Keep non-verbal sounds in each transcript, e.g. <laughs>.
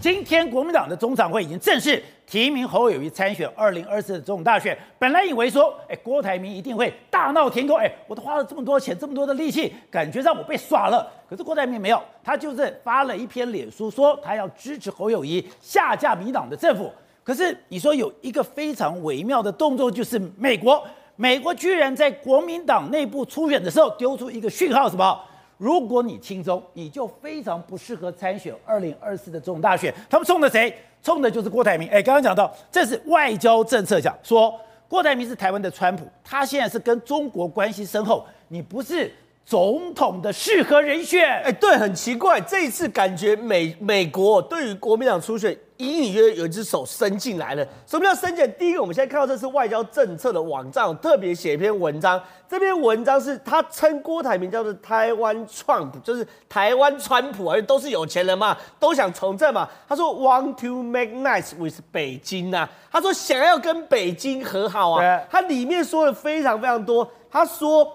今天国民党的中常会已经正式提名侯友谊参选二零二四的总统大选。本来以为说，哎，郭台铭一定会大闹天宫，哎，我都花了这么多钱，这么多的力气，感觉让我被耍了。可是郭台铭没有，他就是发了一篇脸书，说他要支持侯友谊下架民党的政府。可是你说有一个非常微妙的动作，就是美国，美国居然在国民党内部初选的时候丢出一个讯号，什么？如果你亲中，你就非常不适合参选二零二四的总统大选。他们冲的谁？冲的就是郭台铭。哎，刚刚讲到，这是外交政策讲说，郭台铭是台湾的川普，他现在是跟中国关系深厚，你不是总统的适合人选。哎，对，很奇怪，这一次感觉美美国对于国民党初选。隐隐约约有一只手伸进来了。什么叫伸进来？第一个，我们现在看到这是外交政策的网站，特别写一篇文章。这篇文章是他称郭台铭叫做台湾 Trump，就是台湾川普，而且都是有钱人嘛，都想从政嘛。他说 want to make nice with 北京啊，他说想要跟北京和好啊。他里面说的非常非常多。他说，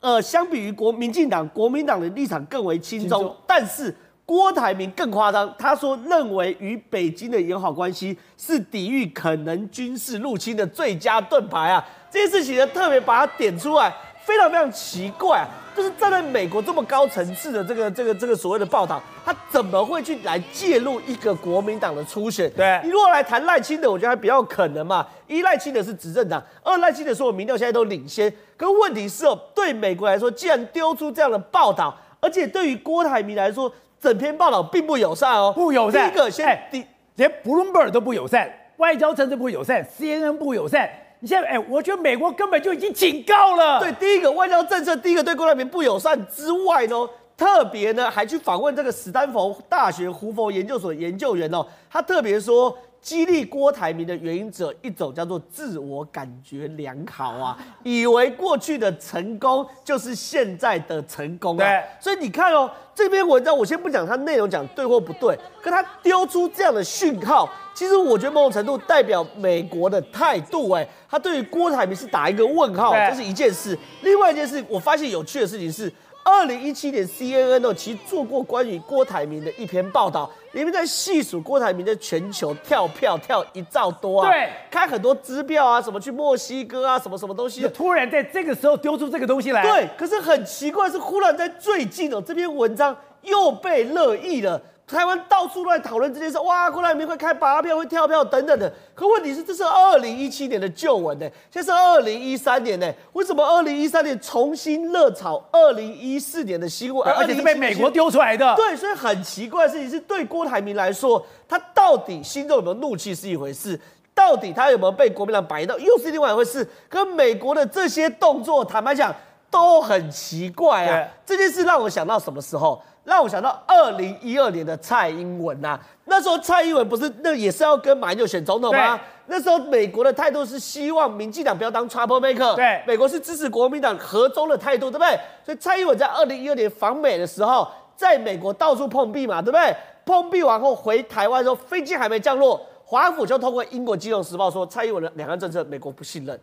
呃，相比于国民进党，国民党的立场更为轻松，但是。郭台铭更夸张，他说认为与北京的友好关系是抵御可能军事入侵的最佳盾牌啊！这件事情呢，特别把它点出来，非常非常奇怪啊！就是站在美国这么高层次的这个这个这个所谓的报道，他怎么会去来介入一个国民党的初选？对，你如果来谈赖清德，我觉得还比较可能嘛。一赖清德是执政党，二赖清德说我民调现在都领先。可问题是哦，对美国来说，既然丢出这样的报道，而且对于郭台铭来说，整篇报道并不友善哦，不友善。第一个先，哎、第连 Bloomberg 都不友善，外交政策不友善，CNN 不友善。你现在，哎，我觉得美国根本就已经警告了。对，第一个外交政策，第一个对郭台铭不友善之外呢，特别呢还去访问这个史丹佛大学胡佛研究所研究员哦，他特别说。激励郭台铭的原因只有一种，叫做自我感觉良好啊，<laughs> 以为过去的成功就是现在的成功啊。对，所以你看哦，这篇文章我先不讲它内容讲对或不对，可他丢出这样的讯号，其实我觉得某种程度代表美国的态度。哎，他对于郭台铭是打一个问号，这是一件事。另外一件事，我发现有趣的事情是。二零一七年，CNN 哦，其实做过关于郭台铭的一篇报道，里面在细数郭台铭在全球跳票跳一兆多啊，对，开很多支票啊，什么去墨西哥啊，什么什么东西，突然在这个时候丢出这个东西来，对，可是很奇怪是，忽然在最近哦，这篇文章又被热议了。台湾到处都在讨论这件事，哇，郭台铭会开发票、会跳票等等的。可问题是，这是二零一七年的旧闻呢，现在是二零一三年呢，为什么二零一三年重新热炒二零一四年的新闻？而且是被美国丢出来的。对，所以很奇怪的事情是，对郭台铭来说，他到底心中有没有怒气是一回事，到底他有没有被国民党摆到又是另外一回事。跟美国的这些动作，坦白讲都很奇怪啊。这件事让我想到什么时候？让我想到二零一二年的蔡英文呐、啊，那时候蔡英文不是那也是要跟马英九选总统吗？那时候美国的态度是希望民进党不要当 trouble maker，对，美国是支持国民党和中的态度，对不对？所以蔡英文在二零一二年访美的时候，在美国到处碰壁嘛，对不对？碰壁完后回台湾的时候，飞机还没降落，华府就通过英国金融时报说蔡英文的两岸政策美国不信任，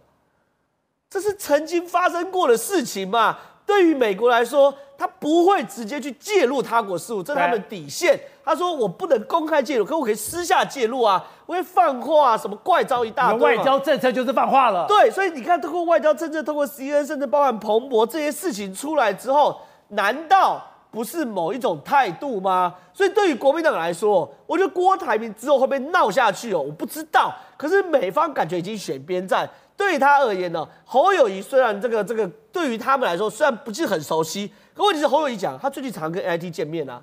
这是曾经发生过的事情嘛？对于美国来说，他不会直接去介入他国事务，这是他们底线。他说：“我不能公开介入，可我可以私下介入啊，我会放话啊，什么怪招一大堆。外交政策就是放话了。对，所以你看，通过外交政策，通过 CNN，甚至包含彭博这些事情出来之后，难道不是某一种态度吗？所以对于国民党来说，我觉得郭台铭之后会不会闹下去哦，我不知道。可是美方感觉已经选边站。”对他而言呢，侯友宜虽然这个这个对于他们来说虽然不是很熟悉，可问题是侯友宜讲他最近常跟 AIT 见面啊，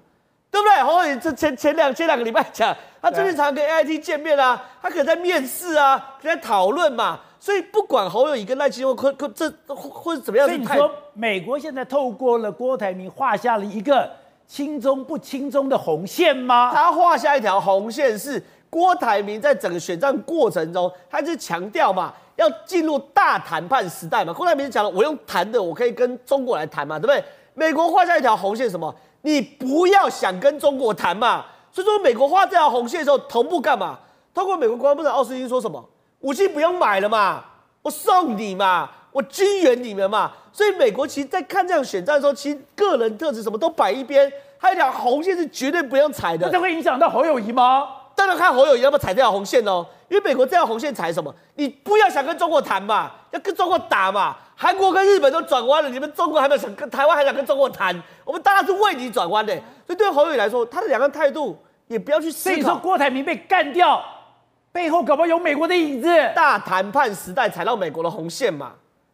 对不对？侯友宜这前前两前两个礼拜讲他最近常跟 AIT 见面啊，他可能在面试啊，可能在讨论嘛，所以不管侯友宜跟赖清德可可这或者怎么样，所以你说美国现在透过了郭台铭画下了一个亲中不亲中的红线吗？他画下一条红线是郭台铭在整个选战过程中，他就强调嘛。要进入大谈判时代嘛？郭台铭讲了，我用谈的，我可以跟中国来谈嘛，对不对？美国画下一条红线，什么？你不要想跟中国谈嘛。所以说，美国画这条红线的时候，同步干嘛？通过美国国防部长奥斯汀说什么？武器不用买了嘛，我送你嘛，我支援你们嘛。所以美国其实，在看这样选战的时候，其实个人特质什么都摆一边，还有一条红线是绝对不用踩的。这会影响到侯友谊吗？当然看侯友谊要不要踩这条红线哦。因为美国这条红线踩什么？你不要想跟中国谈嘛，要跟中国打嘛。韩国跟日本都转弯了，你们中国还没有想跟台湾还想跟中国谈？我们当然是为你转弯的。所以对侯友谊来说，他的两个态度也不要去思考。所以说郭台铭被干掉，背后搞不好有美国的影子。大谈判时代踩到美国的红线嘛？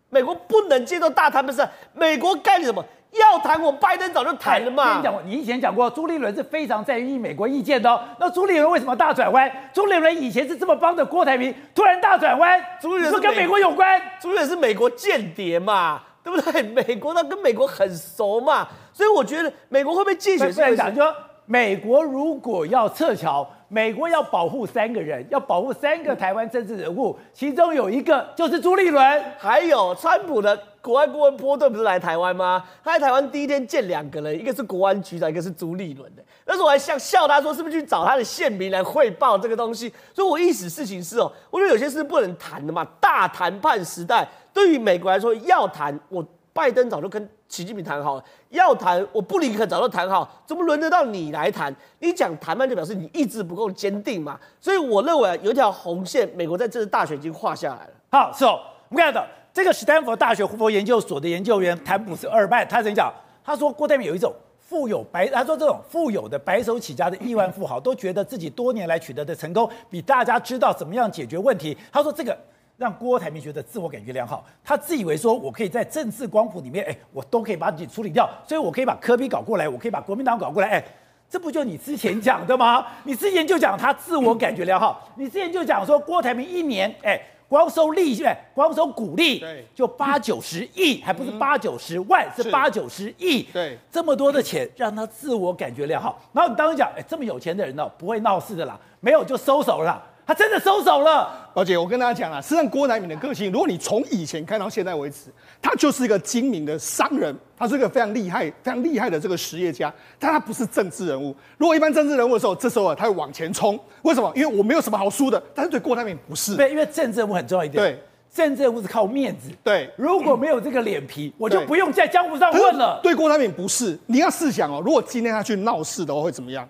美国不能接受大谈判时代，美国干你什么？要谈，我拜登早就谈了嘛。跟你讲过，你以前讲过，朱立伦是非常在意美国意见的哦。那朱立伦为什么大转弯？朱立伦以前是这么帮着郭台铭，突然大转弯，朱立伦是跟美国有关？朱立伦是美国间谍嘛，对不对？美国他跟美国很熟嘛，所以我觉得美国会不会借选？这样讲，就说美国如果要撤侨。美国要保护三个人，要保护三个台湾政治人物，其中有一个就是朱立伦，还有川普的国安顾问波顿不是来台湾吗？他在台湾第一天见两个人，一个是国安局长，一个是朱立伦的。那时候我还笑笑他说，是不是去找他的线民来汇报这个东西？所以我意思事情是哦，我觉得有些事不能谈的嘛。大谈判时代对于美国来说要谈，我拜登早就跟。习近平谈好了，要谈我布林肯早就谈好，怎么轮得到你来谈？你讲谈判就表示你意志不够坚定嘛。所以我认为有一条红线，美国在这次大选已经画下来了。好，是哦，我们看到这个史丹佛大学胡佛研究所的研究员谭普斯·厄尔曼，他曾经讲，他说郭台铭有一种富有白，他说这种富有的白手起家的亿万富豪都觉得自己多年来取得的成功比大家知道怎么样解决问题。他说这个。让郭台铭觉得自我感觉良好，他自以为说，我可以在政治光谱里面，哎，我都可以把你处理掉，所以我可以把科比搞过来，我可以把国民党搞过来，哎，这不就你之前讲的吗？你之前就讲他自我感觉良好，你之前就讲说郭台铭一年，哎，光收利息，光收股利，对，就八九十亿，还不是八九十万，是八九十亿，对，这么多的钱让他自我感觉良好。然后你当时讲，哎，这么有钱的人呢，不会闹事的啦，没有就收手了。他真的收手了，宝姐，我跟大家讲啊，实际上郭台铭的个性，如果你从以前看到现在为止，他就是一个精明的商人，他是一个非常厉害、非常厉害的这个实业家，但他不是政治人物。如果一般政治人物的时候，这时候啊，他会往前冲，为什么？因为我没有什么好输的。但是对郭台铭不是，对，因为政治人物很重要一点，对，政治人物是靠面子，对，如果没有这个脸皮，我就不用在江湖上混了。对郭台铭不是，你要试想哦，如果今天他去闹事的话，会怎么样？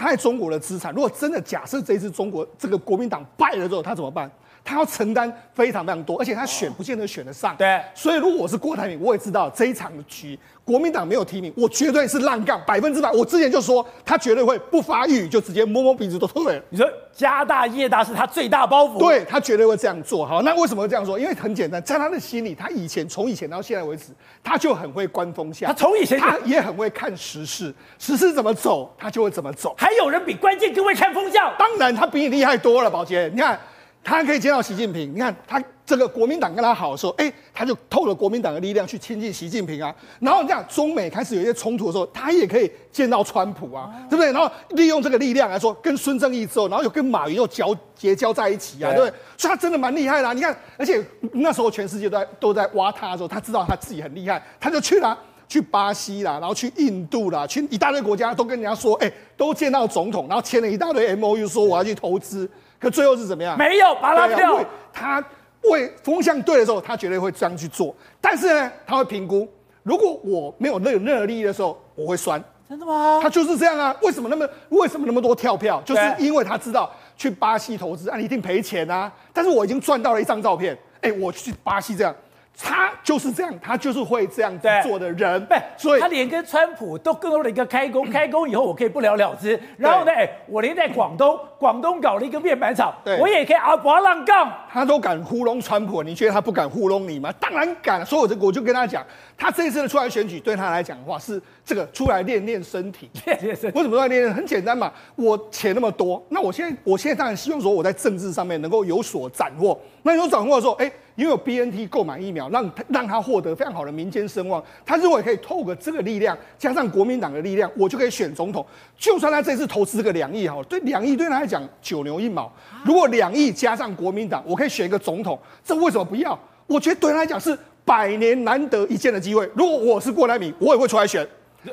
他在中国的资产，如果真的假设这一次中国这个国民党败了之后，他怎么办？他要承担非常非常多，而且他选不见得选得上。对，所以如果我是郭台铭，我也知道这一场的局，国民党没有提名，我绝对是烂杠，百分之百。我之前就说他绝对会不发育就直接摸摸鼻子都退了。你说家大业大是他最大包袱，对，他绝对会这样做。好，那为什么会这样说？因为很简单，在他的心里，他以前从以前到现在为止，他就很会观风向。他从以前他也很会看时事，时事怎么走，他就会怎么走。还有人比关键更会看风向？当然，他比你厉害多了，宝杰。你看。他可以见到习近平，你看他这个国民党跟他好的时候，哎，他就透了国民党的力量去亲近习近平啊。然后你讲中美开始有一些冲突的时候，他也可以见到川普啊，对不对？然后利用这个力量来说，跟孙正义之后，然后又跟马云又交结交在一起啊，对不对？所以他真的蛮厉害啦啊。你看，而且那时候全世界都在都在挖他的时候，他知道他自己很厉害，他就去了，去巴西啦，然后去印度啦，去一大堆国家都跟人家说，哎，都见到总统，然后签了一大堆 MOU，说我要去投资。可最后是怎么样？没有把他掉。他为风向对的时候，他绝对会这样去做。但是呢，他会评估，如果我没有任任何利益的时候，我会酸。真的吗？他就是这样啊。为什么那么为什么那么多跳票？就是因为他知道去巴西投资啊，你一定赔钱啊。但是我已经赚到了一张照片。哎，我去巴西这样。他就是这样，他就是会这样子做的人。对，所以他连跟川普都更多了一个开工，<laughs> 开工以后我可以不了了之。然后呢，哎，我连在广东，广东搞了一个面板厂，我也可以啊，不浪杠。他都敢糊弄川普，你觉得他不敢糊弄你吗？当然敢。所以我就我就跟他讲，他这一次的出来选举对他来讲的话是这个出来练练身体。<laughs> 练练身体。为什么出来练练？很简单嘛，我钱那么多，那我现在我现在当然希望说我在政治上面能够有所斩获。那有掌握的时候，哎，因为有 BNT 购买疫苗，让让他获得非常好的民间声望。他认为可以透过这个力量，加上国民党的力量，我就可以选总统。就算他这次投资个两亿哈，对两亿对他来讲九牛一毛。如果两亿加上国民党，我可以选一个总统，这为什么不要？我觉得对他来讲是百年难得一见的机会。如果我是郭台铭，我也会出来选。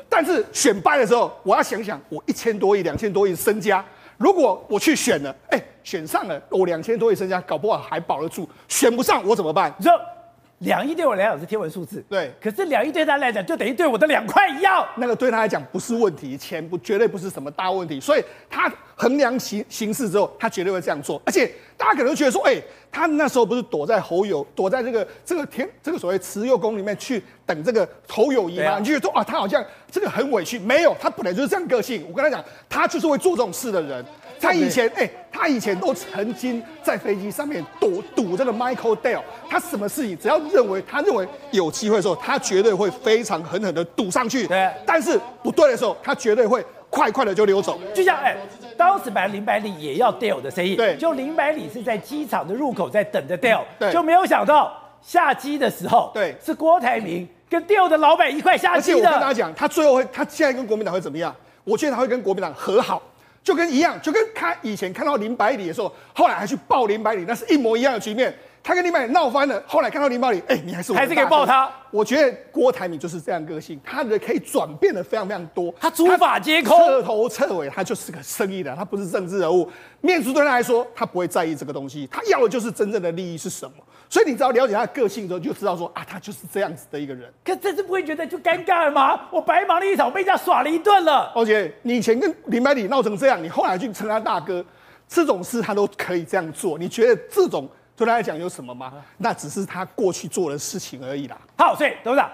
但是选败的时候，我要想想，我一千多亿、两千多亿身家。如果我去选了，哎，选上了，我两千多亿身家，搞不好还保得住；选不上，我怎么办？你说两亿对我来讲是天文数字，对。可是两亿对他来讲就等于对我的两块一样，那个对他来讲不是问题，钱不绝对不是什么大问题，所以他衡量形形势之后，他绝对会这样做。而且大家可能觉得说，哎、欸，他那时候不是躲在侯友，躲在这个这个天这个所谓慈幼宫里面去等这个侯友谊吗？啊、你就觉得说啊，他好像这个很委屈，没有，他本来就是这样个性。我跟他讲，他就是会做这种事的人。他以前哎、欸，他以前都曾经在飞机上面赌赌这个 Michael Dell，他什么事情只要认为他认为有机会的时候，他绝对会非常狠狠的赌上去。对，但是不对的时候，他绝对会快快的就溜走。就像哎、欸，当时本来林百里也要 Dell 的生意，对，就林百里是在机场的入口在等着 Dell，对，就没有想到下机的时候，对，是郭台铭跟 Dell 的老板一块下机的。而且我跟大家讲，他最后会，他现在跟国民党会怎么样？我觉得他会跟国民党和好。就跟一样，就跟他以前看到林百里的时候，后来还去抱林百里，那是一模一样的局面。他跟林百里闹翻了，后来看到林百里，哎、欸，你还是我还是可以抱他。我觉得郭台铭就是这样个性，他的可以转变的非常非常多。他诸法皆空，彻头彻尾，他就是个生意人，他不是政治人物。面子对他来说，他不会在意这个东西，他要的就是真正的利益是什么。所以你只要了解他的个性之后，就知道说啊，他就是这样子的一个人。可这次不会觉得就尴尬了吗？我白忙了一场，被人家耍了一顿了。而且你以前跟林百里闹成这样，你后来去称他大哥，这种事他都可以这样做。你觉得这种对他来讲有什么吗？那只是他过去做的事情而已啦。好，所以董事长，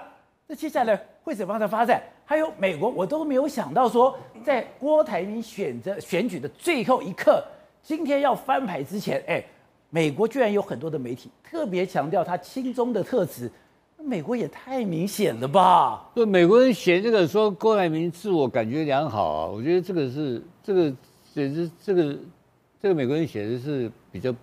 那接下来会怎么样的发展？还有美国，我都没有想到说，在郭台铭选择选举的最后一刻，今天要翻牌之前，哎。美国居然有很多的媒体特别强调他亲中的特质，美国也太明显了吧？对美国人写这个说郭台铭自我感觉良好啊，我觉得这个是这个简直这个这个美国人写的是比较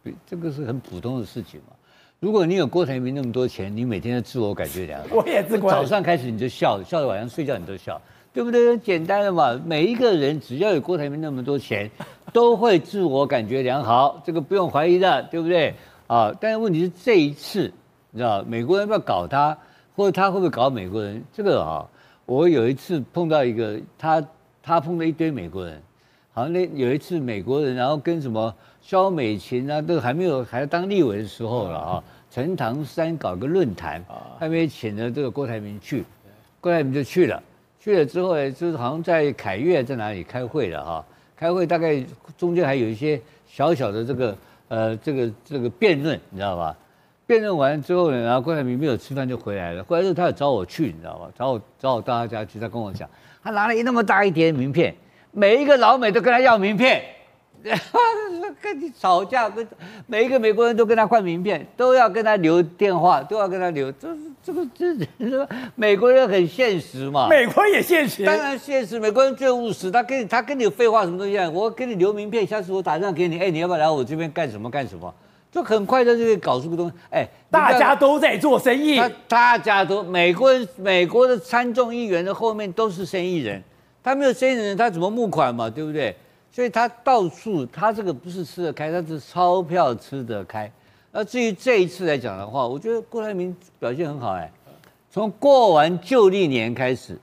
比这个是很普通的事情嘛。如果你有郭台铭那么多钱，你每天的自我感觉良好，<laughs> 我也自我早上开始你就笑，笑到晚上睡觉你都笑。对不对？简单的嘛，每一个人只要有郭台铭那么多钱，都会自我感觉良好，这个不用怀疑的，对不对？啊，但是问题是这一次，你知道美国人要不要搞他，或者他会不会搞美国人？这个啊，我有一次碰到一个他，他碰到一堆美国人，好像那有一次美国人，然后跟什么萧美琴啊，都还没有还当立委的时候了啊，陈唐山搞个论坛，还没请了这个郭台铭去，郭台铭就去了。去了之后呢，就是好像在凯悦在哪里开会了哈，开会大概中间还有一些小小的这个呃这个这个辩论，你知道吧？辩论完之后呢，然后郭台铭没有吃饭就回来了。回来之后他有找我去，你知道吧？找我找我到他家去，他跟我讲，他拿了一那么大一叠名片，每一个老美都跟他要名片。<laughs> 跟你吵架，跟每一个美国人都跟他换名片，都要跟他留电话，都要跟他留。这是这个这美国人很现实嘛？美国也现实，当然现实。美国人最务实，他跟你他跟你有废话什么东西啊？我给你留名片，下次我打电话给你，哎，你要不要来我这边干什么干什么？就很快的就可以搞出个东西。哎，大家都在做生意，大家都美国人，美国的参众议员的后面都是生意人，他没有生意人，他怎么募款嘛？对不对？所以他到处，他这个不是吃得开，他是钞票吃得开。那至于这一次来讲的话，我觉得郭台铭表现很好哎。从过完旧历年开始，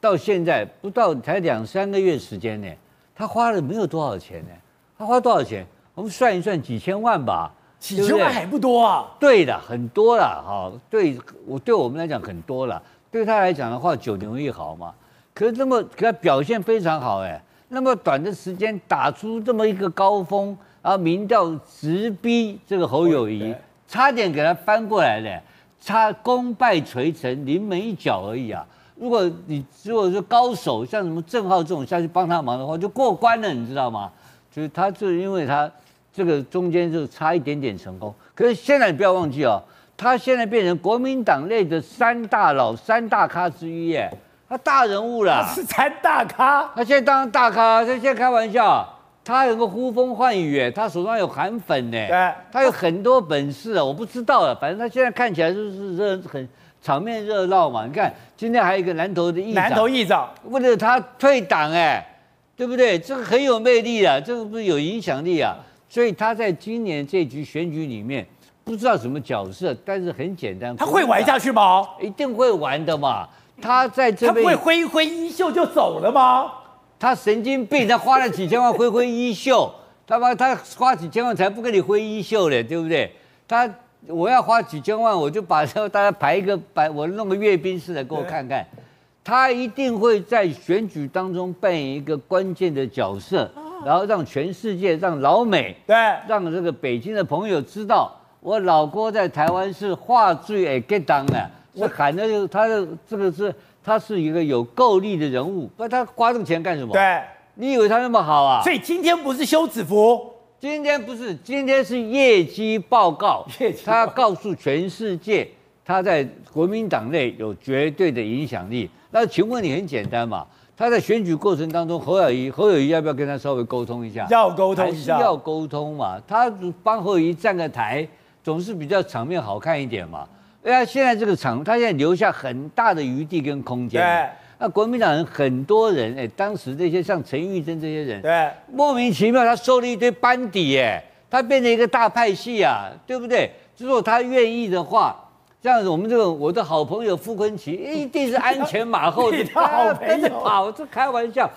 到现在不到才两三个月时间呢，他花了没有多少钱呢？他花多少钱？我们算一算，几千万吧。几千万还不多啊？对的，很多了哈。对我对我们来讲很多了，对他来讲的话九牛一毫嘛。可是那么，可他表现非常好哎。那么短的时间打出这么一个高峰，然后民调直逼这个侯友谊，差点给他翻过来了，差功败垂成临门一脚而已啊！如果你如果是高手，像什么郑浩这种下去帮他忙的话，就过关了，你知道吗？就是他就因为他这个中间就差一点点成功，可是现在你不要忘记哦，他现在变成国民党内的三大佬、三大咖之一耶。他大人物了，他 <laughs> 是才大咖。他现在当大咖，他现在开玩笑，他有个呼风唤雨，他手上有韩粉呢，对，他有很多本事啊，我不知道了，反正他现在看起来就是热，很场面热闹嘛。你看今天还有一个南投的议长，南投议长为了他退党哎，对不对？这个很有魅力啊，这个不是有影响力啊，所以他在今年这局选举里面不知道什么角色，但是很简单，他会玩下去吗？一定会玩的嘛。他在这边，他不会挥挥衣袖就走了吗？他神经病，他花了几千万挥挥衣袖，他妈他花几千万才不跟你挥衣袖嘞，对不对？他我要花几千万，我就把大家排一个排，我弄个阅兵式的给我看看。他一定会在选举当中扮演一个关键的角色，然后让全世界、让老美、对，让这个北京的朋友知道，我老郭在台湾是话最爱给当的，是喊的就他的这个是他是一个有够力的人物，不，他花这个钱干什么？对，你以为他那么好啊？所以今天不是休止符，今天不是，今天是业绩报告，业绩他告诉全世界，他在国民党内有绝对的影响力。那请问你很简单嘛？他在选举过程当中，侯友谊侯友谊要不要跟他稍微沟通一下？要沟通一下，要沟通嘛。他帮侯友谊站个台，总是比较场面好看一点嘛。哎呀，现在这个场，他现在留下很大的余地跟空间。对。那国民党人很多人，哎，当时这些像陈玉珍这些人，对，莫名其妙他收了一堆班底，哎，他变成一个大派系啊，对不对？如果他愿意的话。这样子，我们这个我的好朋友傅昆萁一定是鞍前马后 <laughs> 的，跟着跑，这开玩笑。